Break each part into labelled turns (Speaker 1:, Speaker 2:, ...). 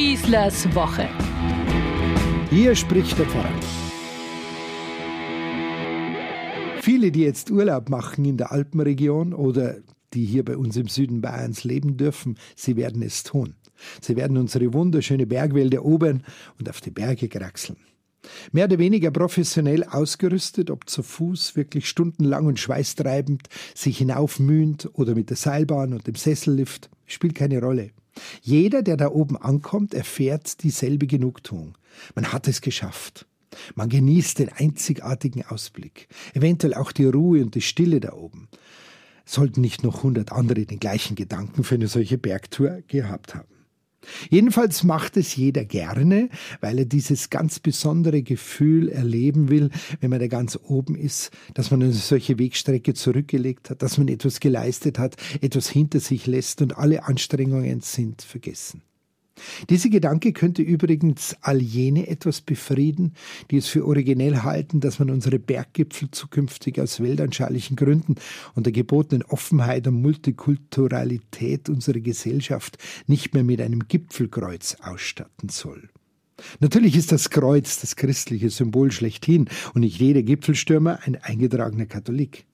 Speaker 1: Schießlers Woche.
Speaker 2: Hier spricht der Pfarrer. Viele, die jetzt Urlaub machen in der Alpenregion oder die hier bei uns im Süden Bayerns leben dürfen, sie werden es tun. Sie werden unsere wunderschöne Bergwälder erobern und auf die Berge kraxeln. Mehr oder weniger professionell ausgerüstet, ob zu Fuß, wirklich stundenlang und schweißtreibend, sich hinaufmühend oder mit der Seilbahn und dem Sessellift, spielt keine Rolle. Jeder, der da oben ankommt, erfährt dieselbe Genugtuung. Man hat es geschafft. Man genießt den einzigartigen Ausblick, eventuell auch die Ruhe und die Stille da oben. Sollten nicht noch hundert andere den gleichen Gedanken für eine solche Bergtour gehabt haben. Jedenfalls macht es jeder gerne, weil er dieses ganz besondere Gefühl erleben will, wenn man da ganz oben ist, dass man eine solche Wegstrecke zurückgelegt hat, dass man etwas geleistet hat, etwas hinter sich lässt und alle Anstrengungen sind vergessen. Dieser Gedanke könnte übrigens all jene etwas befrieden, die es für originell halten, dass man unsere Berggipfel zukünftig aus weltanschaulichen Gründen und der gebotenen Offenheit und Multikulturalität unserer Gesellschaft nicht mehr mit einem Gipfelkreuz ausstatten soll. Natürlich ist das Kreuz das christliche Symbol schlechthin und nicht jeder Gipfelstürmer ein eingetragener Katholik.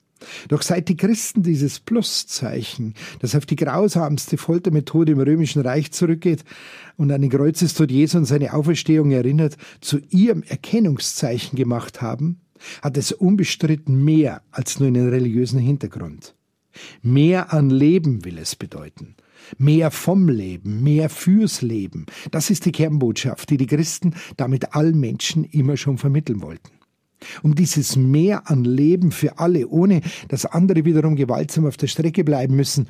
Speaker 2: Doch seit die Christen dieses Pluszeichen, das auf die grausamste Foltermethode im römischen Reich zurückgeht und an den Kreuzestod Jesu und seine Auferstehung erinnert, zu ihrem Erkennungszeichen gemacht haben, hat es unbestritten mehr als nur einen religiösen Hintergrund. Mehr an Leben will es bedeuten. Mehr vom Leben, mehr fürs Leben. Das ist die Kernbotschaft, die die Christen damit allen Menschen immer schon vermitteln wollten. Um dieses Mehr an Leben für alle, ohne dass andere wiederum gewaltsam auf der Strecke bleiben müssen,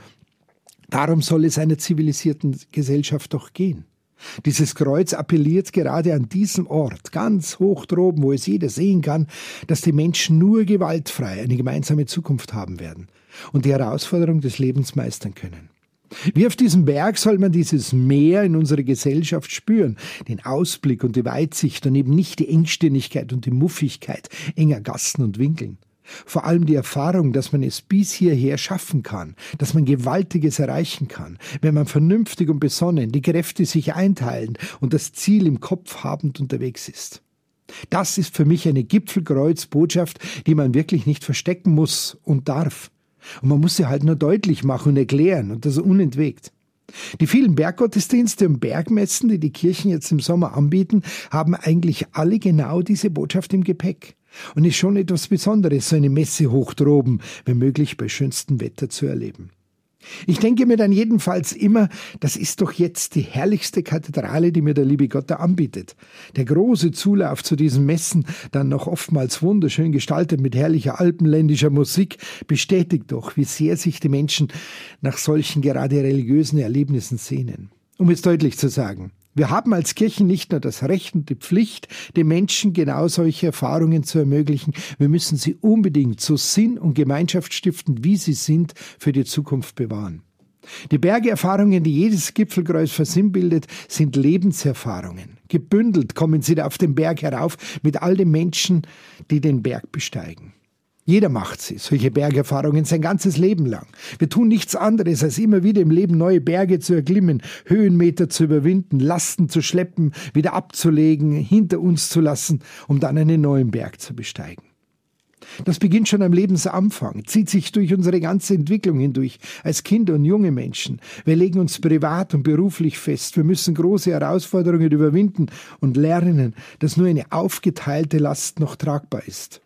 Speaker 2: darum soll es einer zivilisierten Gesellschaft doch gehen. Dieses Kreuz appelliert gerade an diesem Ort, ganz hoch droben, wo es jeder sehen kann, dass die Menschen nur gewaltfrei eine gemeinsame Zukunft haben werden und die Herausforderung des Lebens meistern können. Wie auf diesem Berg soll man dieses Meer in unserer Gesellschaft spüren, den Ausblick und die Weitsicht und eben nicht die Engstirnigkeit und die Muffigkeit enger Gassen und Winkeln. Vor allem die Erfahrung, dass man es bis hierher schaffen kann, dass man Gewaltiges erreichen kann, wenn man vernünftig und besonnen die Kräfte sich einteilen und das Ziel im Kopf habend unterwegs ist. Das ist für mich eine Gipfelkreuzbotschaft, die man wirklich nicht verstecken muss und darf. Und man muss sie halt nur deutlich machen und erklären und das unentwegt. Die vielen Berggottesdienste und Bergmessen, die die Kirchen jetzt im Sommer anbieten, haben eigentlich alle genau diese Botschaft im Gepäck. Und ist schon etwas Besonderes, so eine Messe hoch droben, wenn möglich bei schönstem Wetter zu erleben. Ich denke mir dann jedenfalls immer, das ist doch jetzt die herrlichste Kathedrale, die mir der liebe Gott da anbietet. Der große Zulauf zu diesen Messen, dann noch oftmals wunderschön gestaltet mit herrlicher alpenländischer Musik, bestätigt doch, wie sehr sich die Menschen nach solchen gerade religiösen Erlebnissen sehnen. Um es deutlich zu sagen, wir haben als Kirchen nicht nur das Recht und die Pflicht, den Menschen genau solche Erfahrungen zu ermöglichen, wir müssen sie unbedingt so sinn- und gemeinschaftsstiftend, wie sie sind, für die Zukunft bewahren. Die Bergerfahrungen, die jedes Gipfelkreuz versinnbildet, sind Lebenserfahrungen. Gebündelt kommen sie auf den Berg herauf mit all den Menschen, die den Berg besteigen. Jeder macht sie, solche Bergerfahrungen sein ganzes Leben lang. Wir tun nichts anderes, als immer wieder im Leben neue Berge zu erklimmen, Höhenmeter zu überwinden, Lasten zu schleppen, wieder abzulegen, hinter uns zu lassen, um dann einen neuen Berg zu besteigen. Das beginnt schon am Lebensanfang, zieht sich durch unsere ganze Entwicklung hindurch, als Kinder und junge Menschen. Wir legen uns privat und beruflich fest. Wir müssen große Herausforderungen überwinden und lernen, dass nur eine aufgeteilte Last noch tragbar ist.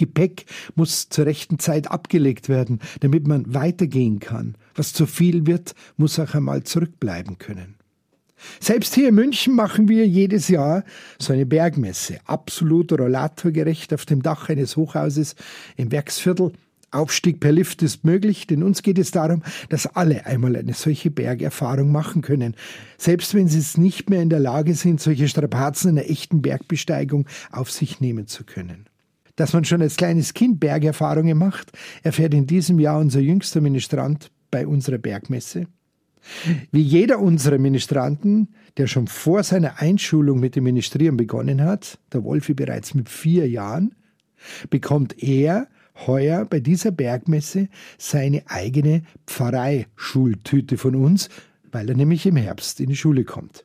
Speaker 2: Gepäck muss zur rechten Zeit abgelegt werden, damit man weitergehen kann. Was zu viel wird, muss auch einmal zurückbleiben können. Selbst hier in München machen wir jedes Jahr so eine Bergmesse, absolut rollatorgerecht auf dem Dach eines Hochhauses im Werksviertel. Aufstieg per Lift ist möglich, denn uns geht es darum, dass alle einmal eine solche Bergerfahrung machen können, selbst wenn sie es nicht mehr in der Lage sind, solche Strapazen einer echten Bergbesteigung auf sich nehmen zu können dass man schon als kleines Kind Bergerfahrungen macht, erfährt in diesem Jahr unser jüngster Ministrant bei unserer Bergmesse. Wie jeder unserer Ministranten, der schon vor seiner Einschulung mit dem Ministrieren begonnen hat, der Wolfi bereits mit vier Jahren, bekommt er heuer bei dieser Bergmesse seine eigene Pfarreischultüte von uns, weil er nämlich im Herbst in die Schule kommt.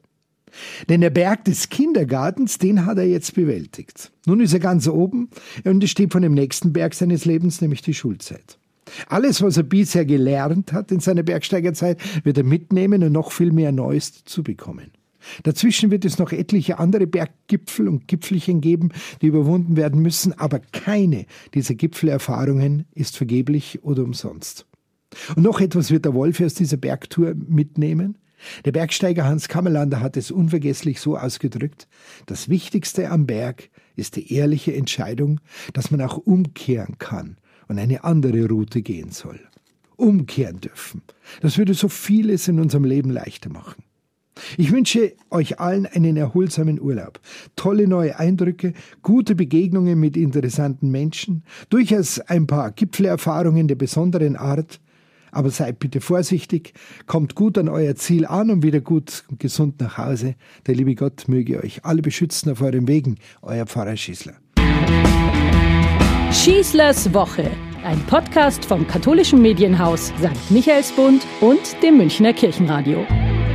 Speaker 2: Denn der Berg des Kindergartens, den hat er jetzt bewältigt. Nun ist er ganz oben und es steht von dem nächsten Berg seines Lebens, nämlich die Schulzeit. Alles, was er bisher gelernt hat in seiner Bergsteigerzeit, wird er mitnehmen und noch viel mehr Neues zu bekommen. Dazwischen wird es noch etliche andere Berggipfel und Gipfelchen geben, die überwunden werden müssen, aber keine dieser Gipfelerfahrungen ist vergeblich oder umsonst. Und noch etwas wird der Wolf aus dieser Bergtour mitnehmen. Der Bergsteiger Hans Kammerlander hat es unvergesslich so ausgedrückt, das Wichtigste am Berg ist die ehrliche Entscheidung, dass man auch umkehren kann und eine andere Route gehen soll. Umkehren dürfen. Das würde so vieles in unserem Leben leichter machen. Ich wünsche euch allen einen erholsamen Urlaub, tolle neue Eindrücke, gute Begegnungen mit interessanten Menschen, durchaus ein paar Gipfelerfahrungen der besonderen Art, aber seid bitte vorsichtig, kommt gut an euer Ziel an und wieder gut und gesund nach Hause. Der liebe Gott möge euch alle beschützen auf euren Wegen. Euer Pfarrer Schießler.
Speaker 1: Schießlers Woche, ein Podcast vom katholischen Medienhaus St. Michaelsbund und dem Münchner Kirchenradio.